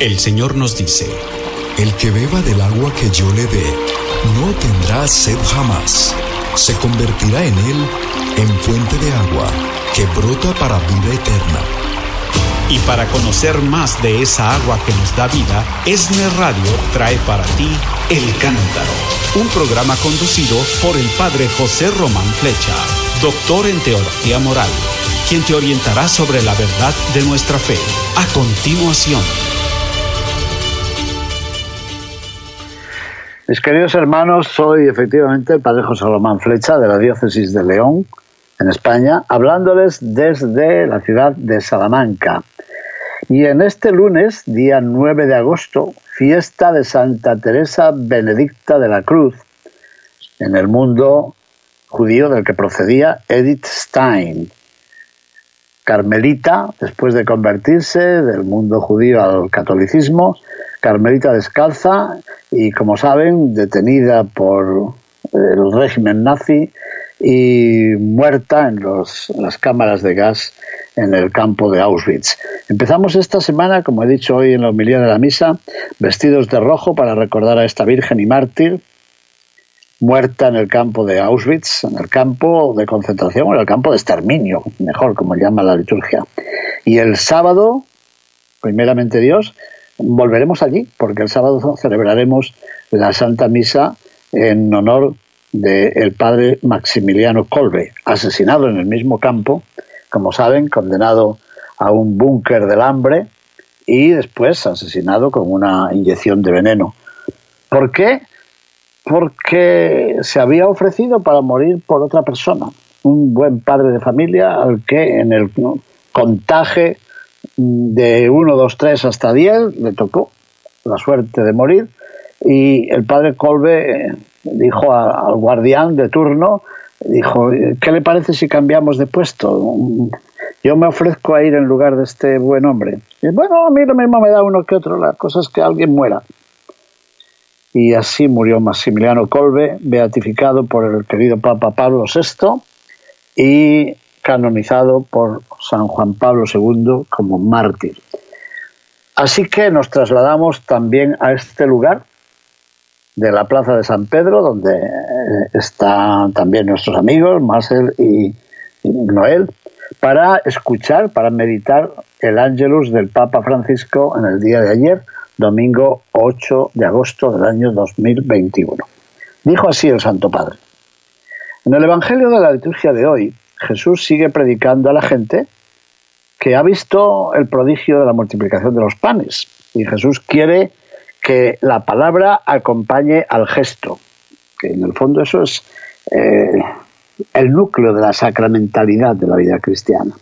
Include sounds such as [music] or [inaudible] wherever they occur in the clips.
El Señor nos dice, El que beba del agua que yo le dé, no tendrá sed jamás. Se convertirá en él en fuente de agua que brota para vida eterna. y para conocer más de esa agua que nos da vida, Esner Radio trae para ti El Cántaro, un programa conducido por el Padre José Román Flecha, doctor en Teología Moral, quien te orientará sobre la verdad de nuestra fe. A continuación. Mis queridos hermanos, soy efectivamente el Padre José Román Flecha de la Diócesis de León, en España, hablándoles desde la ciudad de Salamanca. Y en este lunes, día 9 de agosto, fiesta de Santa Teresa Benedicta de la Cruz, en el mundo judío del que procedía Edith Stein, carmelita, después de convertirse del mundo judío al catolicismo, carmelita descalza y, como saben, detenida por el régimen nazi y muerta en, los, en las cámaras de gas en el campo de Auschwitz. Empezamos esta semana, como he dicho hoy en la homilía de la misa, vestidos de rojo para recordar a esta Virgen y mártir muerta en el campo de Auschwitz, en el campo de concentración, en el campo de exterminio, mejor como llama la liturgia. Y el sábado, primeramente Dios, volveremos allí, porque el sábado celebraremos la Santa Misa en honor del padre Maximiliano Kolbe, asesinado en el mismo campo, como saben, condenado a un búnker del hambre y después asesinado con una inyección de veneno. ¿Por qué? Porque se había ofrecido para morir por otra persona, un buen padre de familia al que en el contaje de 1, 2, 3 hasta 10 le tocó la suerte de morir y el padre Colbe dijo al guardián de turno, dijo, ¿qué le parece si cambiamos de puesto? Yo me ofrezco a ir en lugar de este buen hombre. Bueno, a mí lo mismo me da uno que otro, la cosa es que alguien muera. Y así murió Maximiliano Colbe, beatificado por el querido Papa Pablo VI y canonizado por San Juan Pablo II como mártir. Así que nos trasladamos también a este lugar de la Plaza de San Pedro, donde están también nuestros amigos, Marcel y Noel, para escuchar, para meditar el Ángelus del Papa Francisco en el día de ayer, domingo 8 de agosto del año 2021. Dijo así el Santo Padre. En el Evangelio de la liturgia de hoy, Jesús sigue predicando a la gente que ha visto el prodigio de la multiplicación de los panes. Y Jesús quiere que la palabra acompañe al gesto, que en el fondo eso es eh, el núcleo de la sacramentalidad de la vida cristiana.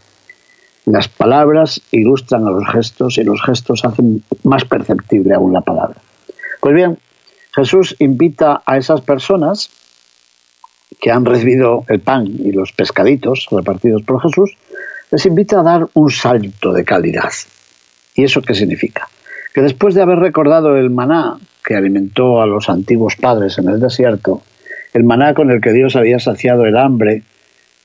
Las palabras ilustran a los gestos y los gestos hacen más perceptible aún la palabra. Pues bien, Jesús invita a esas personas que han recibido el pan y los pescaditos repartidos por Jesús, les invita a dar un salto de calidad. ¿Y eso qué significa? Que después de haber recordado el maná que alimentó a los antiguos padres en el desierto, el maná con el que Dios había saciado el hambre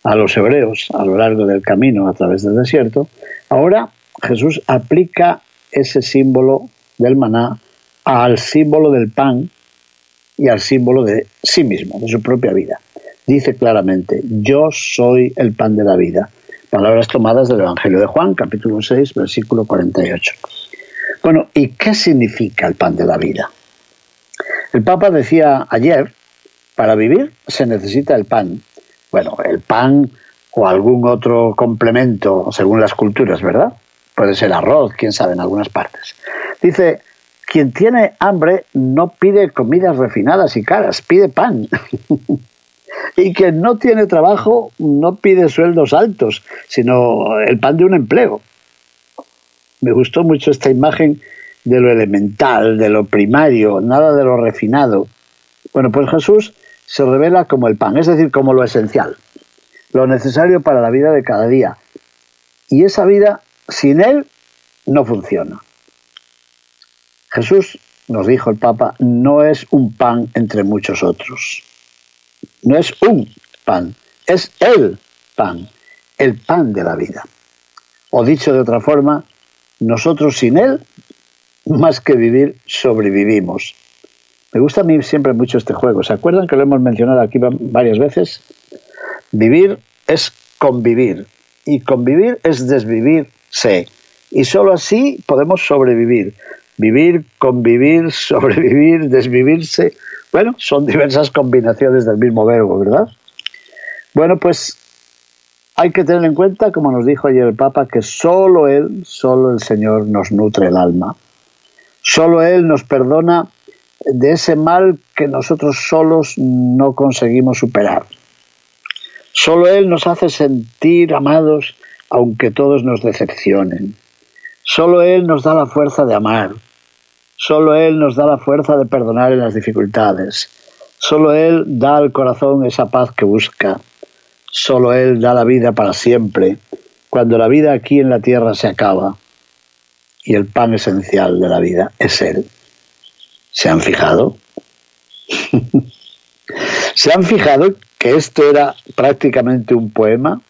a los hebreos a lo largo del camino a través del desierto, ahora Jesús aplica ese símbolo del maná al símbolo del pan y al símbolo de sí mismo, de su propia vida. Dice claramente, yo soy el pan de la vida. Palabras tomadas del Evangelio de Juan, capítulo 6, versículo 48. Bueno, ¿y qué significa el pan de la vida? El Papa decía ayer, para vivir se necesita el pan. Bueno, el pan o algún otro complemento según las culturas, ¿verdad? Puede ser arroz, quién sabe, en algunas partes. Dice, quien tiene hambre no pide comidas refinadas y caras, pide pan. [laughs] y quien no tiene trabajo no pide sueldos altos, sino el pan de un empleo. Me gustó mucho esta imagen de lo elemental, de lo primario, nada de lo refinado. Bueno, pues Jesús se revela como el pan, es decir, como lo esencial, lo necesario para la vida de cada día. Y esa vida, sin Él, no funciona. Jesús, nos dijo el Papa, no es un pan entre muchos otros. No es un pan, es el pan, el pan de la vida. O dicho de otra forma, nosotros sin Él, más que vivir, sobrevivimos. Me gusta a mí siempre mucho este juego. ¿Se acuerdan que lo hemos mencionado aquí varias veces? Vivir es convivir y convivir es desvivirse. Y solo así podemos sobrevivir. Vivir, convivir, [laughs] sobrevivir, desvivirse. Bueno, son diversas combinaciones del mismo verbo, ¿verdad? Bueno, pues hay que tener en cuenta, como nos dijo ayer el Papa, que solo Él, solo el Señor nos nutre el alma. Solo Él nos perdona de ese mal que nosotros solos no conseguimos superar. Solo Él nos hace sentir amados aunque todos nos decepcionen. Solo Él nos da la fuerza de amar. Solo Él nos da la fuerza de perdonar en las dificultades. Solo Él da al corazón esa paz que busca. Solo Él da la vida para siempre, cuando la vida aquí en la tierra se acaba. Y el pan esencial de la vida es Él. ¿Se han fijado? [laughs] ¿Se han fijado que esto era prácticamente un poema?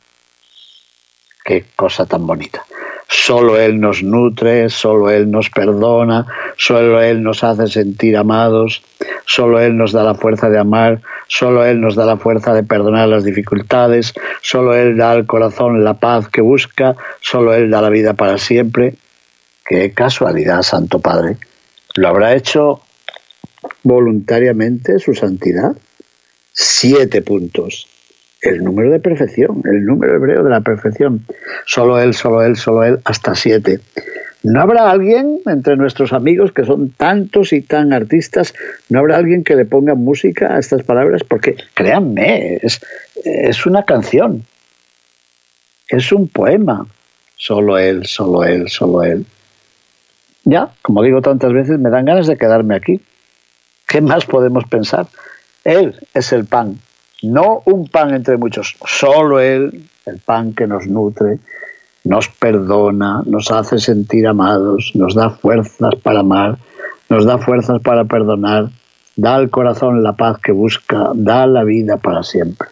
Qué cosa tan bonita. Solo Él nos nutre, solo Él nos perdona, solo Él nos hace sentir amados, solo Él nos da la fuerza de amar, solo Él nos da la fuerza de perdonar las dificultades, solo Él da al corazón la paz que busca, solo Él da la vida para siempre. Qué casualidad, Santo Padre. ¿Lo habrá hecho voluntariamente su santidad? Siete puntos el número de perfección, el número hebreo de la perfección. Solo él, solo él, solo él, hasta siete. ¿No habrá alguien entre nuestros amigos que son tantos y tan artistas, no habrá alguien que le ponga música a estas palabras? Porque créanme, es, es una canción, es un poema. Solo él, solo él, solo él. Ya, como digo tantas veces, me dan ganas de quedarme aquí. ¿Qué más podemos pensar? Él es el pan, no un pan entre muchos, solo Él, el pan que nos nutre, nos perdona, nos hace sentir amados, nos da fuerzas para amar, nos da fuerzas para perdonar, da al corazón la paz que busca, da la vida para siempre.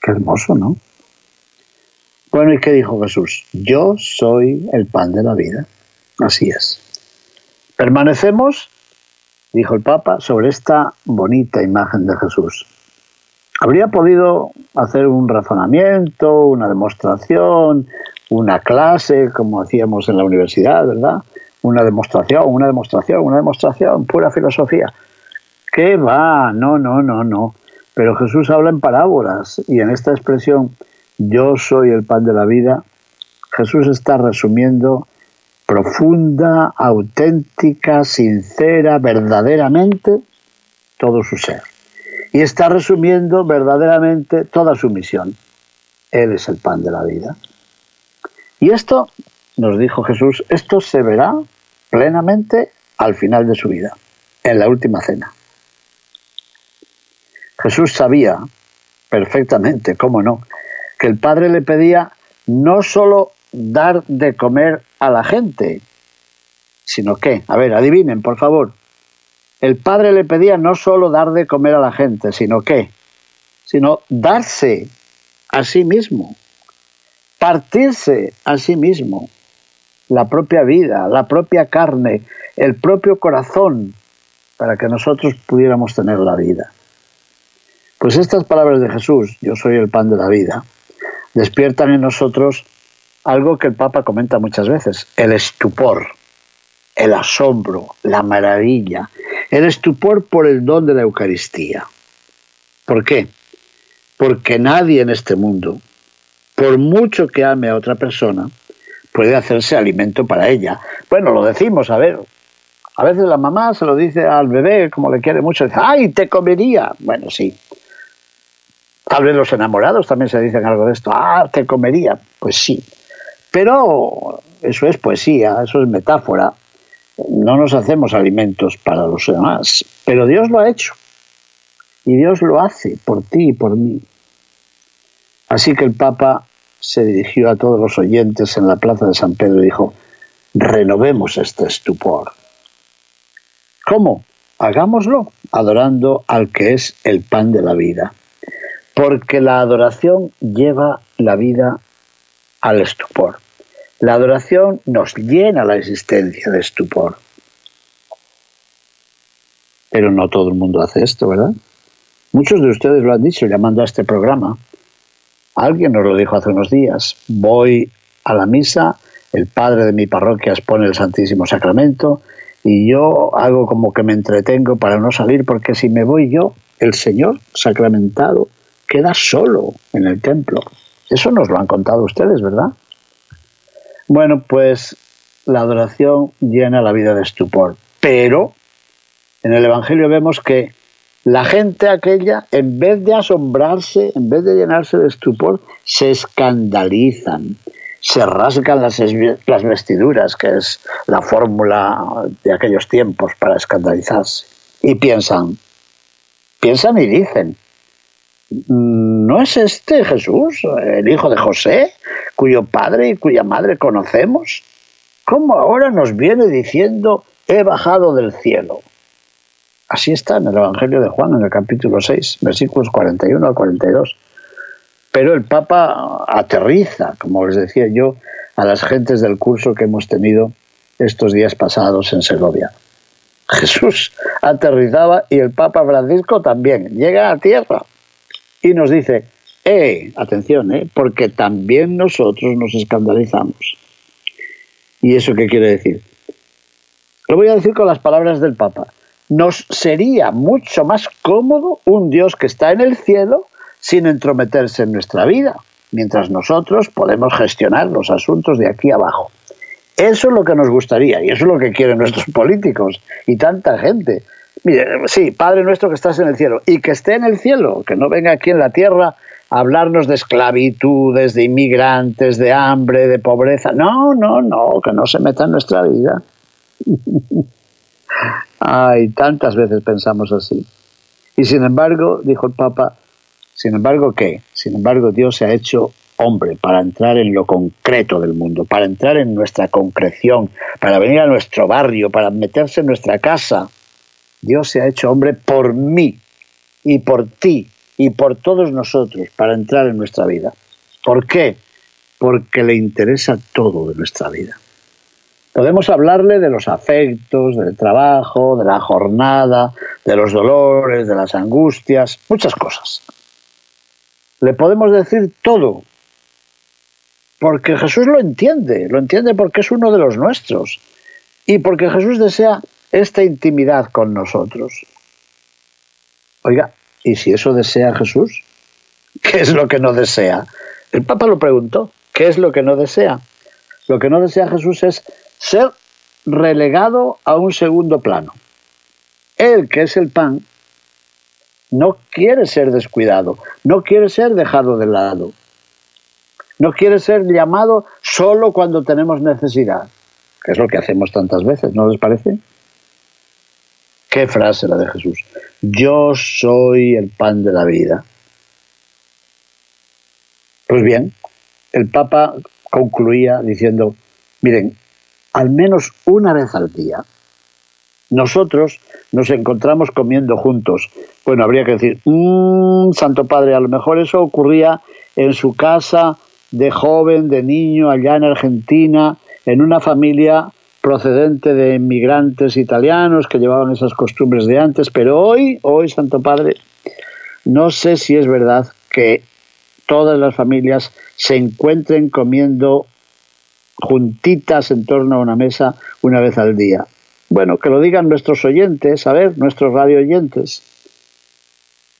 Qué hermoso, ¿no? Bueno, ¿y qué dijo Jesús? Yo soy el pan de la vida. Así es. Permanecemos, dijo el Papa, sobre esta bonita imagen de Jesús. Habría podido hacer un razonamiento, una demostración, una clase, como hacíamos en la universidad, ¿verdad? Una demostración, una demostración, una demostración, pura filosofía. ¿Qué va? No, no, no, no. Pero Jesús habla en parábolas y en esta expresión, yo soy el pan de la vida, Jesús está resumiendo profunda, auténtica, sincera, verdaderamente todo su ser y está resumiendo verdaderamente toda su misión. Él es el pan de la vida. Y esto, nos dijo Jesús, esto se verá plenamente al final de su vida, en la última cena. Jesús sabía perfectamente, cómo no, que el Padre le pedía no solo dar de comer a la gente, sino que, a ver, adivinen, por favor, el padre le pedía no solo dar de comer a la gente, sino qué, sino darse a sí mismo, partirse a sí mismo, la propia vida, la propia carne, el propio corazón, para que nosotros pudiéramos tener la vida. Pues estas palabras de Jesús, yo soy el pan de la vida, despiertan en nosotros algo que el Papa comenta muchas veces, el estupor, el asombro, la maravilla, el estupor por el don de la Eucaristía. ¿Por qué? Porque nadie en este mundo, por mucho que ame a otra persona, puede hacerse alimento para ella. Bueno, lo decimos, a ver. A veces la mamá se lo dice al bebé, como le quiere mucho, dice, ¡ay, te comería! Bueno, sí. Tal vez los enamorados también se dicen algo de esto, ¡ah, te comería! Pues sí. Pero eso es poesía, eso es metáfora no nos hacemos alimentos para los demás, pero Dios lo ha hecho. Y Dios lo hace por ti y por mí. Así que el Papa se dirigió a todos los oyentes en la plaza de San Pedro y dijo, renovemos este estupor. ¿Cómo? Hagámoslo adorando al que es el pan de la vida. Porque la adoración lleva la vida al estupor. La adoración nos llena la existencia de estupor. Pero no todo el mundo hace esto, ¿verdad? Muchos de ustedes lo han dicho llamando a este programa. Alguien nos lo dijo hace unos días. Voy a la misa, el padre de mi parroquia expone el Santísimo Sacramento y yo hago como que me entretengo para no salir porque si me voy yo, el Señor sacramentado queda solo en el templo. Eso nos lo han contado ustedes, ¿verdad? Bueno, pues la adoración llena la vida de estupor, pero en el Evangelio vemos que la gente aquella, en vez de asombrarse, en vez de llenarse de estupor, se escandalizan, se rasgan las, las vestiduras, que es la fórmula de aquellos tiempos para escandalizarse, y piensan, piensan y dicen, ¿no es este Jesús, el hijo de José, cuyo padre y cuya madre conocemos? ¿Cómo ahora nos viene diciendo, he bajado del cielo? Así está en el Evangelio de Juan, en el capítulo 6, versículos 41 al 42. Pero el Papa aterriza, como les decía yo, a las gentes del curso que hemos tenido estos días pasados en Segovia. Jesús aterrizaba y el Papa Francisco también. Llega a tierra y nos dice, eh, atención, eh, porque también nosotros nos escandalizamos. ¿Y eso qué quiere decir? Lo voy a decir con las palabras del Papa nos sería mucho más cómodo un Dios que está en el cielo sin entrometerse en nuestra vida, mientras nosotros podemos gestionar los asuntos de aquí abajo. Eso es lo que nos gustaría y eso es lo que quieren nuestros [laughs] políticos y tanta gente. Sí, Padre nuestro que estás en el cielo y que esté en el cielo, que no venga aquí en la tierra a hablarnos de esclavitudes, de inmigrantes, de hambre, de pobreza. No, no, no, que no se meta en nuestra vida. [laughs] Ay, tantas veces pensamos así. Y sin embargo, dijo el Papa, sin embargo, ¿qué? Sin embargo, Dios se ha hecho hombre para entrar en lo concreto del mundo, para entrar en nuestra concreción, para venir a nuestro barrio, para meterse en nuestra casa. Dios se ha hecho hombre por mí y por ti y por todos nosotros para entrar en nuestra vida. ¿Por qué? Porque le interesa todo de nuestra vida. Podemos hablarle de los afectos, del trabajo, de la jornada, de los dolores, de las angustias, muchas cosas. Le podemos decir todo, porque Jesús lo entiende, lo entiende porque es uno de los nuestros y porque Jesús desea esta intimidad con nosotros. Oiga, ¿y si eso desea Jesús? ¿Qué es lo que no desea? El Papa lo preguntó, ¿qué es lo que no desea? Lo que no desea Jesús es ser relegado a un segundo plano. Él, que es el pan, no quiere ser descuidado, no quiere ser dejado de lado, no quiere ser llamado solo cuando tenemos necesidad, que es lo que hacemos tantas veces, ¿no les parece? Qué frase la de Jesús. Yo soy el pan de la vida. Pues bien, el Papa concluía diciendo, miren, al menos una vez al día, nosotros nos encontramos comiendo juntos. Bueno, habría que decir, mmm, Santo Padre, a lo mejor eso ocurría en su casa de joven, de niño, allá en Argentina, en una familia procedente de inmigrantes italianos que llevaban esas costumbres de antes, pero hoy, hoy, Santo Padre, no sé si es verdad que todas las familias se encuentren comiendo juntitas en torno a una mesa una vez al día. Bueno, que lo digan nuestros oyentes, a ver, nuestros radio oyentes.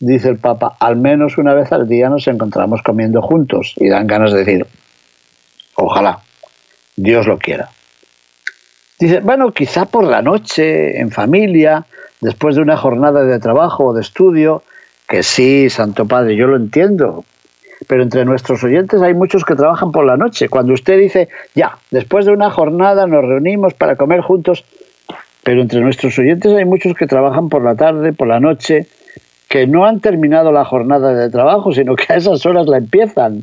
Dice el Papa, al menos una vez al día nos encontramos comiendo juntos y dan ganas de decir, ojalá, Dios lo quiera. Dice, bueno, quizá por la noche, en familia, después de una jornada de trabajo o de estudio, que sí, Santo Padre, yo lo entiendo, pero entre nuestros oyentes hay muchos que trabajan por la noche. Cuando usted dice, ya, después de una jornada nos reunimos para comer juntos, pero entre nuestros oyentes hay muchos que trabajan por la tarde, por la noche, que no han terminado la jornada de trabajo, sino que a esas horas la empiezan.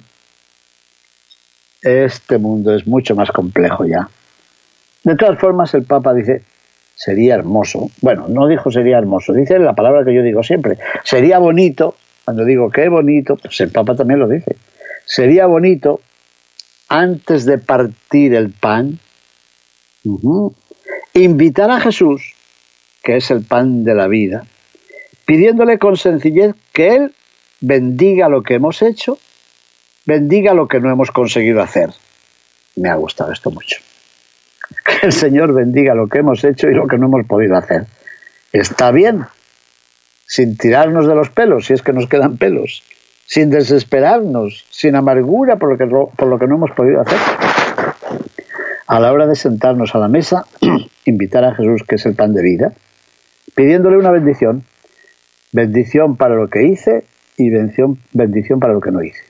Este mundo es mucho más complejo ya. De todas formas, el Papa dice, sería hermoso. Bueno, no dijo sería hermoso, dice la palabra que yo digo siempre, sería bonito cuando digo qué bonito, pues el Papa también lo dice. Sería bonito antes de partir el pan, invitar a Jesús, que es el pan de la vida, pidiéndole con sencillez que Él bendiga lo que hemos hecho, bendiga lo que no hemos conseguido hacer. Me ha gustado esto mucho. Que [laughs] el Señor bendiga lo que hemos hecho y lo que no hemos podido hacer. Está bien, sin tirarnos de los pelos, si es que nos quedan pelos, sin desesperarnos, sin amargura por lo que, por lo que no hemos podido hacer. A la hora de sentarnos a la mesa, [clears throat] invitar a Jesús, que es el pan de vida, pidiéndole una bendición, bendición para lo que hice y bendición, bendición para lo que no hice.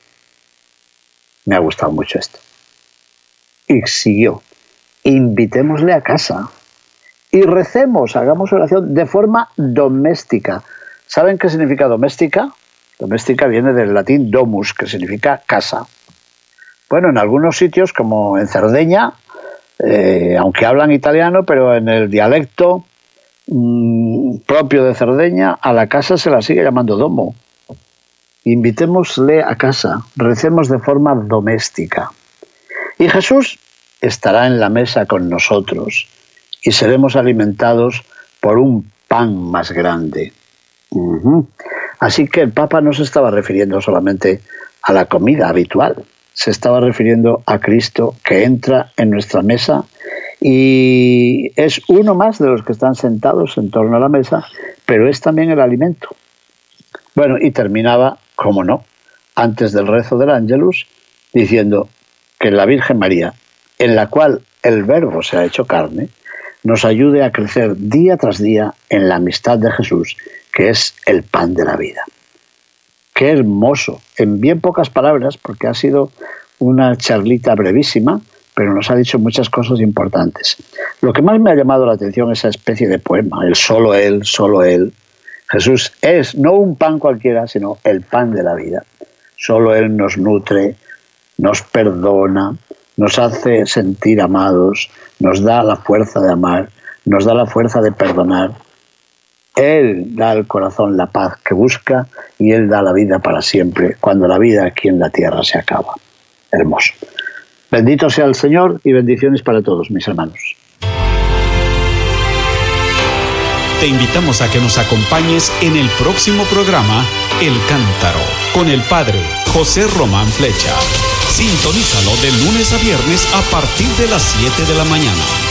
Me ha gustado mucho esto. Y siguió, invitémosle a casa y recemos, hagamos oración de forma doméstica. ¿Saben qué significa doméstica? Doméstica viene del latín domus, que significa casa. Bueno, en algunos sitios, como en Cerdeña, eh, aunque hablan italiano, pero en el dialecto mm, propio de Cerdeña, a la casa se la sigue llamando domo. Invitémosle a casa, recemos de forma doméstica. Y Jesús estará en la mesa con nosotros y seremos alimentados por un pan más grande. Así que el Papa no se estaba refiriendo solamente a la comida habitual, se estaba refiriendo a Cristo que entra en nuestra mesa y es uno más de los que están sentados en torno a la mesa, pero es también el alimento. Bueno, y terminaba, como no, antes del rezo del Ángelus, diciendo que la Virgen María, en la cual el Verbo se ha hecho carne, nos ayude a crecer día tras día en la amistad de Jesús, que es el pan de la vida. Qué hermoso, en bien pocas palabras, porque ha sido una charlita brevísima, pero nos ha dicho muchas cosas importantes. Lo que más me ha llamado la atención es esa especie de poema, el solo Él, solo Él. Jesús es no un pan cualquiera, sino el pan de la vida. Solo Él nos nutre, nos perdona, nos hace sentir amados, nos da la fuerza de amar, nos da la fuerza de perdonar. Él da al corazón la paz que busca y Él da la vida para siempre, cuando la vida aquí en la tierra se acaba. Hermoso. Bendito sea el Señor y bendiciones para todos, mis hermanos. Te invitamos a que nos acompañes en el próximo programa El Cántaro con el Padre José Román Flecha. Sintonízalo de lunes a viernes a partir de las 7 de la mañana.